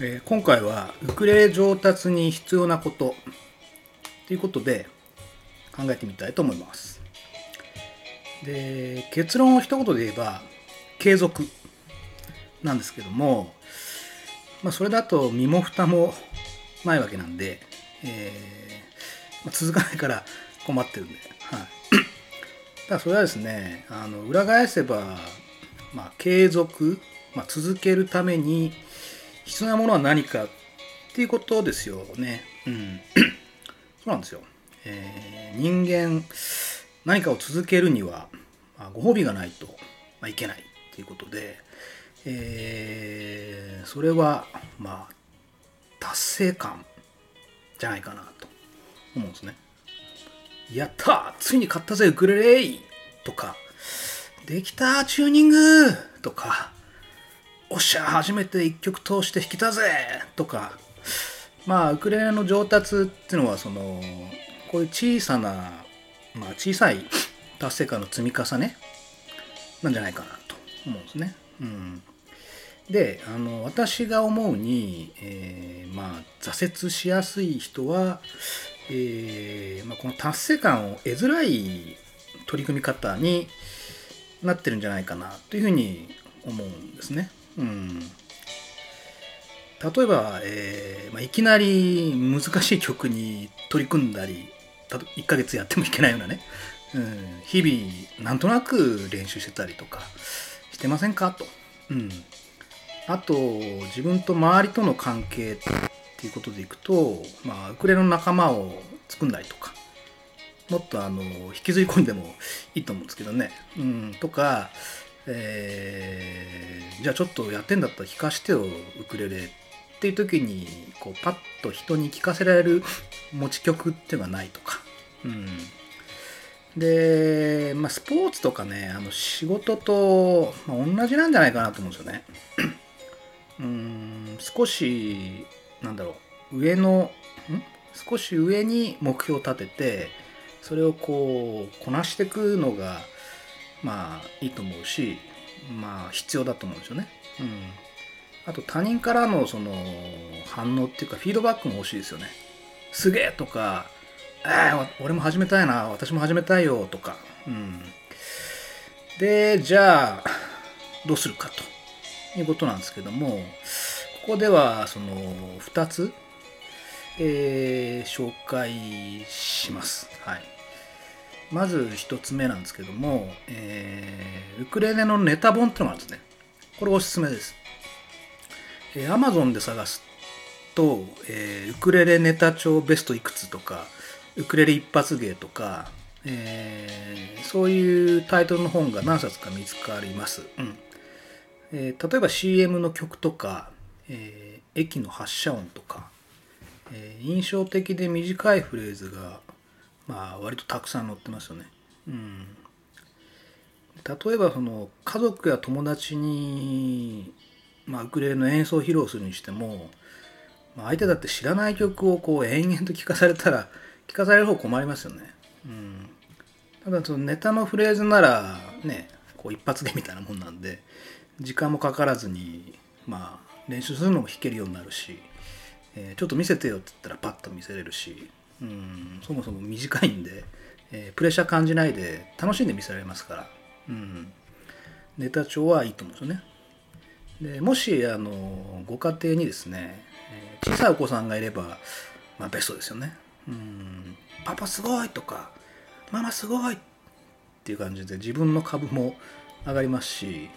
えー今回はウクレレ上達に必要なこと。ということで考えてみたいと思います。で結論を一言で言えば継続なんですけども、まあ、それだと身も蓋もないわけなんで、えーまあ続かないから困ってるんで、はい、ただそれはですねあの裏返せば、まあ、継続、まあ、続けるために必要なものは何かっていうことですよね。うん。そうなんですよ。えー人間、何かを続けるには、まあ、ご褒美がないと、まあ、いけないっていうことで、えーそれは、まあ、達成感じゃないかなと思うんですね。やったついに買ったぜウクレレとか、できたチューニングとか、おっしゃ初めて一曲通して弾けたぜとかまあウクレレの上達っていうのはそのこういう小さな、まあ、小さい達成感の積み重ねなんじゃないかなと思うんですね。うん、であの私が思うに、えーまあ、挫折しやすい人は、えーまあ、この達成感を得づらい取り組み方になってるんじゃないかなというふうに思うんですね。うん、例えば、えーまあ、いきなり難しい曲に取り組んだりた1ヶ月やってもいけないようなね、うん、日々なんとなく練習してたりとかしてませんか？と。うん、あと自分と周りとの関係っていうことでいくと、まあ、ウクレレの仲間を作んだりとかもっとあの引きずり込んでもいいと思うんですけどね。うん、とか、えーじゃあちょっとやってんだったら弾かしてよウクレレっていう時にこうパッと人に聴かせられる持ち曲っていうのがないとか。うん、で、まあ、スポーツとかねあの仕事と、まあ、同じなんじゃないかなと思うんですよね。うん少しなんだろう上のん？少し上に目標を立ててそれをこうこなしていくのがまあいいと思うしまあ必要だと思うんですよね。うん、あと他人からのその反応っていうかフィードバックも欲しいですよね。すげえとか、えー、俺も始めたいな、私も始めたいよとか。うん、で、じゃあ、どうするかということなんですけども、ここではその2つ、えー紹介します。はい。まず一つ目なんですけども、えーウクレレのネタ本ってのがあるんですね。これおすすめです。えー、Amazon で探すと、えーウクレレネタ帳ベストいくつとか、ウクレレ一発芸とか、えーそういうタイトルの本が何冊か見つかります。うんえー例えば CM の曲とか、えー駅の発車音とか、えー印象的で短いフレーズがまあ割とたくさん載ってますよね。うん、例えばその家族や友達に、まあ、ウクレレの演奏を披露するにしても、まあ、相手だって知らない曲をこう延々と聴かされたら聴かされる方困りますよね。うん、ただそのネタのフレーズならねこう一発芸みたいなもんなんで時間もかからずにまあ練習するのも弾けるようになるし、えーちょっと見せてよって言ったらパッと見せれるし、うん、そもそも短いんで、えープレッシャー感じないで楽しんで見せられますから、うん、ネタ帳はいいと思うんですよね。でもしあのご家庭にですね、え小さいお子さんがいれば、まあ、ベストですよね。うん、パパすごいとかママすごいっていう感じで自分の株も上がりますし、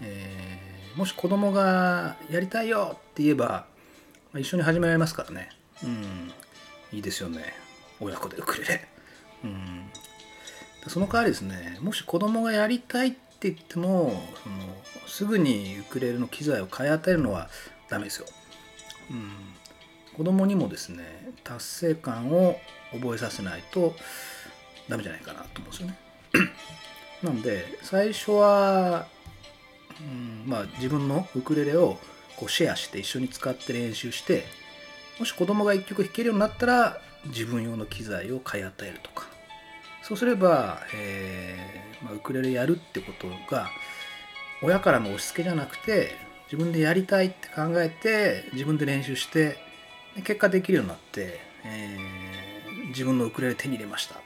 えーもし子供がやりたいよって言えば、ま一緒に始められますからね。うん、いいですよね。親子でウクレレ。うん、その代わりですね、もし子供がやりたいって言っても、そのすぐにウクレレの機材を買い与えるのはダメですよ。うん、子供にもですね、達成感を覚えさせないとダメじゃないかなと思うんですよね。なので、最初は、うんまあ、自分のウクレレをこうシェアして一緒に使って練習してもし子供が一曲弾けるようになったら自分用の機材を買い与えるとか。そうすれば、えーまあ、ウクレレやるってことが親からの押し付けじゃなくて自分でやりたいって考えて自分で練習して結果できるようになって、えー自分のウクレレ手に入れました。こ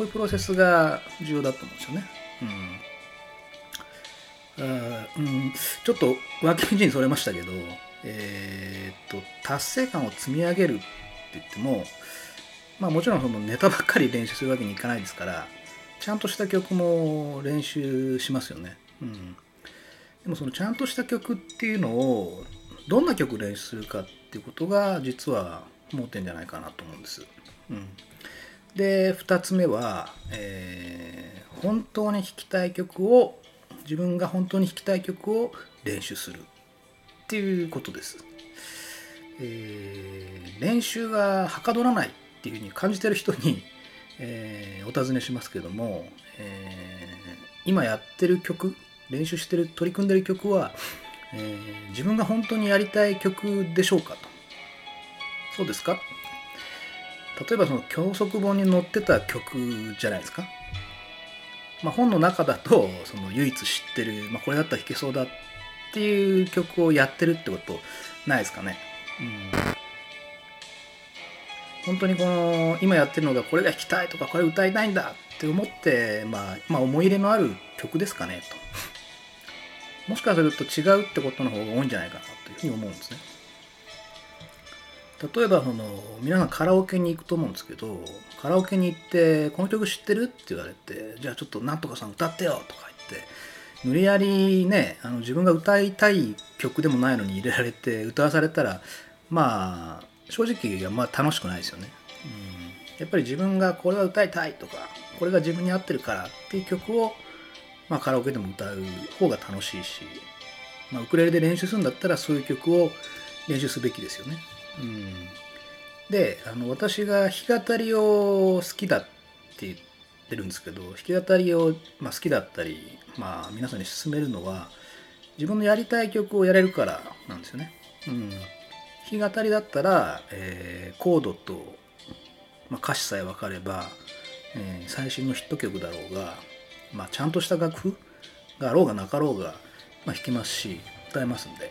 ういうプロセスが重要だと思うんですよね。うん。うん、ちょっと脇道にそれましたけど、えーっと達成感を積み上げるって言っても、まあ、もちろんそのネタばっかり練習するわけにいかないですからちゃんとした曲も練習しますよね。うん、でもそのちゃんとした曲っていうのをどんな曲練習するかっていうことが実は盲点じゃないかなと思うんです。うん、で2つ目は、えー本当に弾きたい曲を自分が本当に弾きたい曲を練習するっていうことです。えー練習がはかどらないっていうふうに感じてる人に、えーお尋ねしますけども、えー今やってる曲練習してる取り組んでる曲は、え自分が本当にやりたい曲でしょうかと。そうですか？例えばその教則本に載ってた曲じゃないですか、まあ、本の中だとその唯一知ってる、まあ、これだったら弾けそうだっていう曲をやってるってことないですかね、うん、本当にこの今やってるのがこれが弾きたいとかこれ歌いたいんだって思って、まあ、まあ思い入れのある曲ですかねと。もしかすると違うってことの方が多いんじゃないかなというふうに思うんですね。例えばその皆さんカラオケに行くと思うんですけどカラオケに行って「この曲知ってる?」って言われて「じゃあちょっとなんとかさん歌ってよ」とか言って無理やりねあの自分が歌いたい曲でもないのに入れられて歌わされたらまあ正直あんま楽しくないですよね、うん、やっぱり自分がこれは歌いたいとかこれが自分に合ってるからっていう曲を、まあ、カラオケでも歌う方が楽しいし、まあ、ウクレレで練習するんだったらそういう曲を練習すべきですよね。うん、であの私が弾き語りを好きだって言っててるんですけど弾き語りを、まあ、好きだったり、まあ、皆さんに勧めるのは自分のやりたい曲をやれるからなんですよね。うん、弾き語りだったら、えーコードと、まあ、歌詞さえ分かれば、えー最新のヒット曲だろうが、まあ、ちゃんとした楽譜があろうがなかろうが、まあ、弾けますし歌えますんで。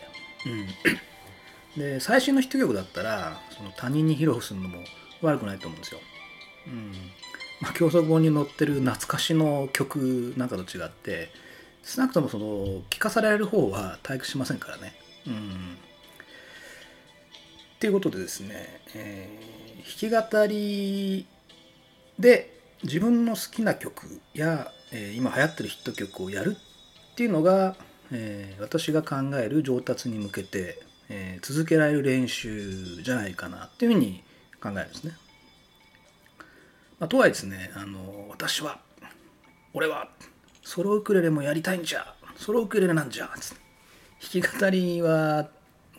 うん、で最新のヒット曲だったらその他人に披露するのも悪くないと思うんですよ。うんまあ、教則本に載ってる懐かしの曲なんかと違って少なくともその聞かされる方は退屈しませんからね。うんっていうことでですね、えー弾き語りで自分の好きな曲や、えー今流行ってるヒット曲をやるっていうのが、えー私が考える上達に向けて、えー続けられる練習じゃないかなっていうふうに考えるんですね。まあ、とはいえですねあの私は俺はソロウクレレもやりたいんじゃソロウクレレなんじゃつって弾き語りは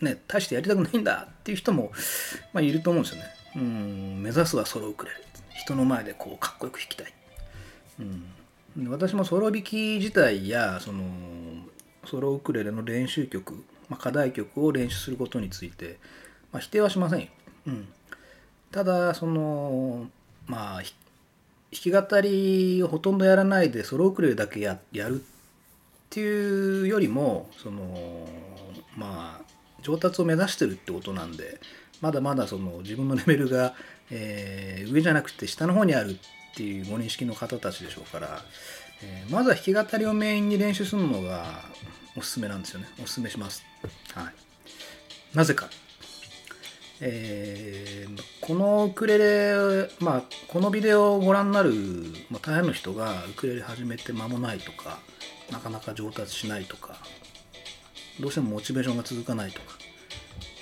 ね大してやりたくないんだっていう人も、まあ、いると思うんですよね。うん目指すはソロウクレレ人の前でこうかっこよく弾きたい。うん、私もソロ弾き自体やそのソロウクレレの練習曲、まあ、課題曲を練習することについて、まあ、否定はしませんよ。うん、ただそのまあ弾き語りをほとんどやらないでソロウクレレだけややるっていうよりもそのまあ上達を目指してるってことなんでまだまだその自分のレベルが、えー上じゃなくて下の方にあるっていうご認識の方たちでしょうから、えーまずは弾き語りをメインに練習するのがおすすめなんですよね。おすすめします。はい、なぜか。えーこのウクレレ、まあ、このビデオをご覧になる、まあ、大半の人がウクレレ始めて間もないとかなかなか上達しないとかどうしてもモチベーションが続かないとか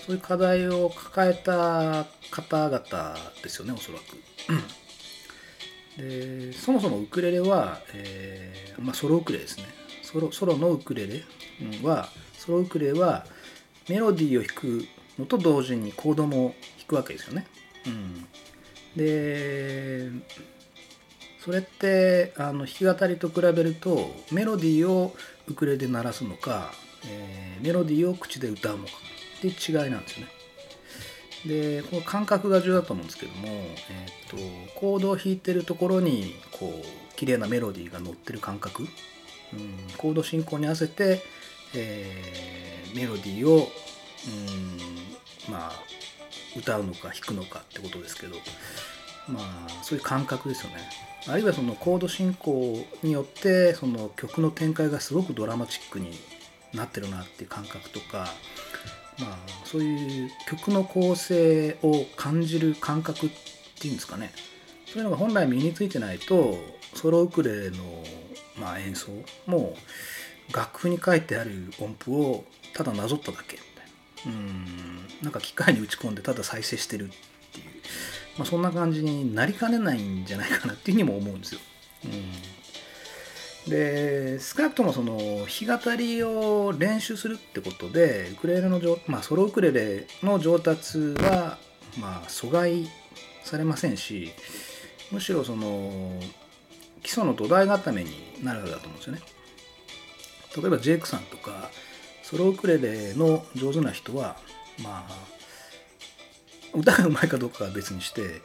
そういう課題を抱えた方々ですよねおそらく。でそもそもウクレレは、えーまあ、ソロウクレレですねソロソロのウクレレはソロウクレレはメロディーを弾くのと同時にコードも弾くわけですよね。うん、でそれってあの弾き語りと比べるとメロディーをウクレレで鳴らすのか、えーメロディーを口で歌うのかっていう違いなんですよね。でこの感覚が重要だと思うんですけども、えー、とコードを弾いてるところにこう綺麗なメロディーが乗ってる感覚、うん、コード進行に合わせてえー、メロディーをうんまあ歌うのか弾くのかってことですけどまあそういう感覚ですよね。あるいはそのコード進行によってその曲の展開がすごくドラマチックになってるなっていう感覚とかまあそういう曲の構成を感じる感覚っていうんですかね。そういうのが本来身についてないとソロウクレレの、まあ、演奏も楽譜に書いてある音符をただなぞっただけ。うんなんか機械に打ち込んでただ再生してるっていう、まあ、そんな感じになりかねないんじゃないかなっていうふうにも思うんですよ。う、で少なくともその弾き語りを練習するってことでウクレレの、まあ、ソロウクレレの上達は、まあ、阻害されませんしむしろその基礎の土台固めになるわけだと思うんですよね。例えばジェイクさんとかソロウクレレの上手な人はまあ歌がうまいかどうかは別にして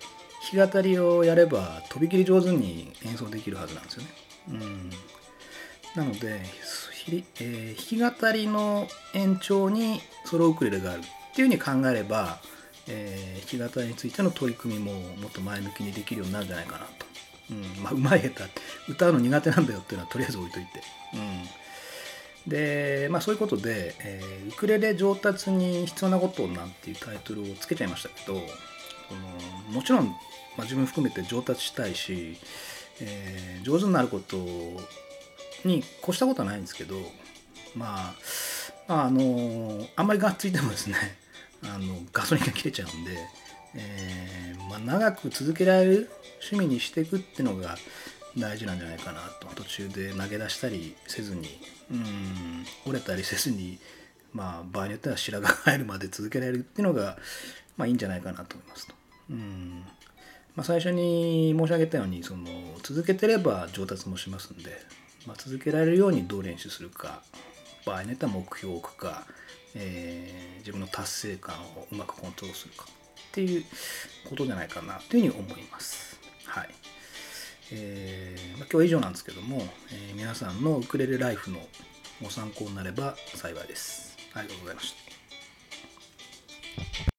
弾き語りをやればとびきり上手に演奏できるはずなんですよね。うん、なので、えー、弾き語りの延長にソロウクレレがあるっていうふうに考えれば、えー、弾き語りについての取り組みももっと前向きにできるようになるんじゃないかなと。うんまあ、うまい下手歌うの苦手なんだよっていうのはとりあえず置いといて。うんで、まあそういうことで、えー、ウクレレ上達に必要なことなんていうタイトルをつけちゃいましたけど、そのもちろん、まあ、自分含めて上達したいし、えー、上手になることに越したことはないんですけど、まあ、まあ、あの、あんまりがっついてもですね、あのガソリンが切れちゃうんで、えーまあ、長く続けられる趣味にしていくっていうのが大事なんじゃないかなと途中で投げ出したりせずにうん折れたりせずにまあ場合によっては白髪が入るまで続けられるっていうのがまあいいんじゃないかなと思いますと。うんまあ、最初に申し上げたようにその続けてれば上達もしますんで、まあ、続けられるようにどう練習するか場合によっては目標を置くか、えー、自分の達成感をうまくコントロールするかっていうことじゃないかなというふうに思います。はいえーまあ、今日は以上なんですけども、えー、皆さんのウクレレライフのご参考になれば幸いです。ありがとうございました。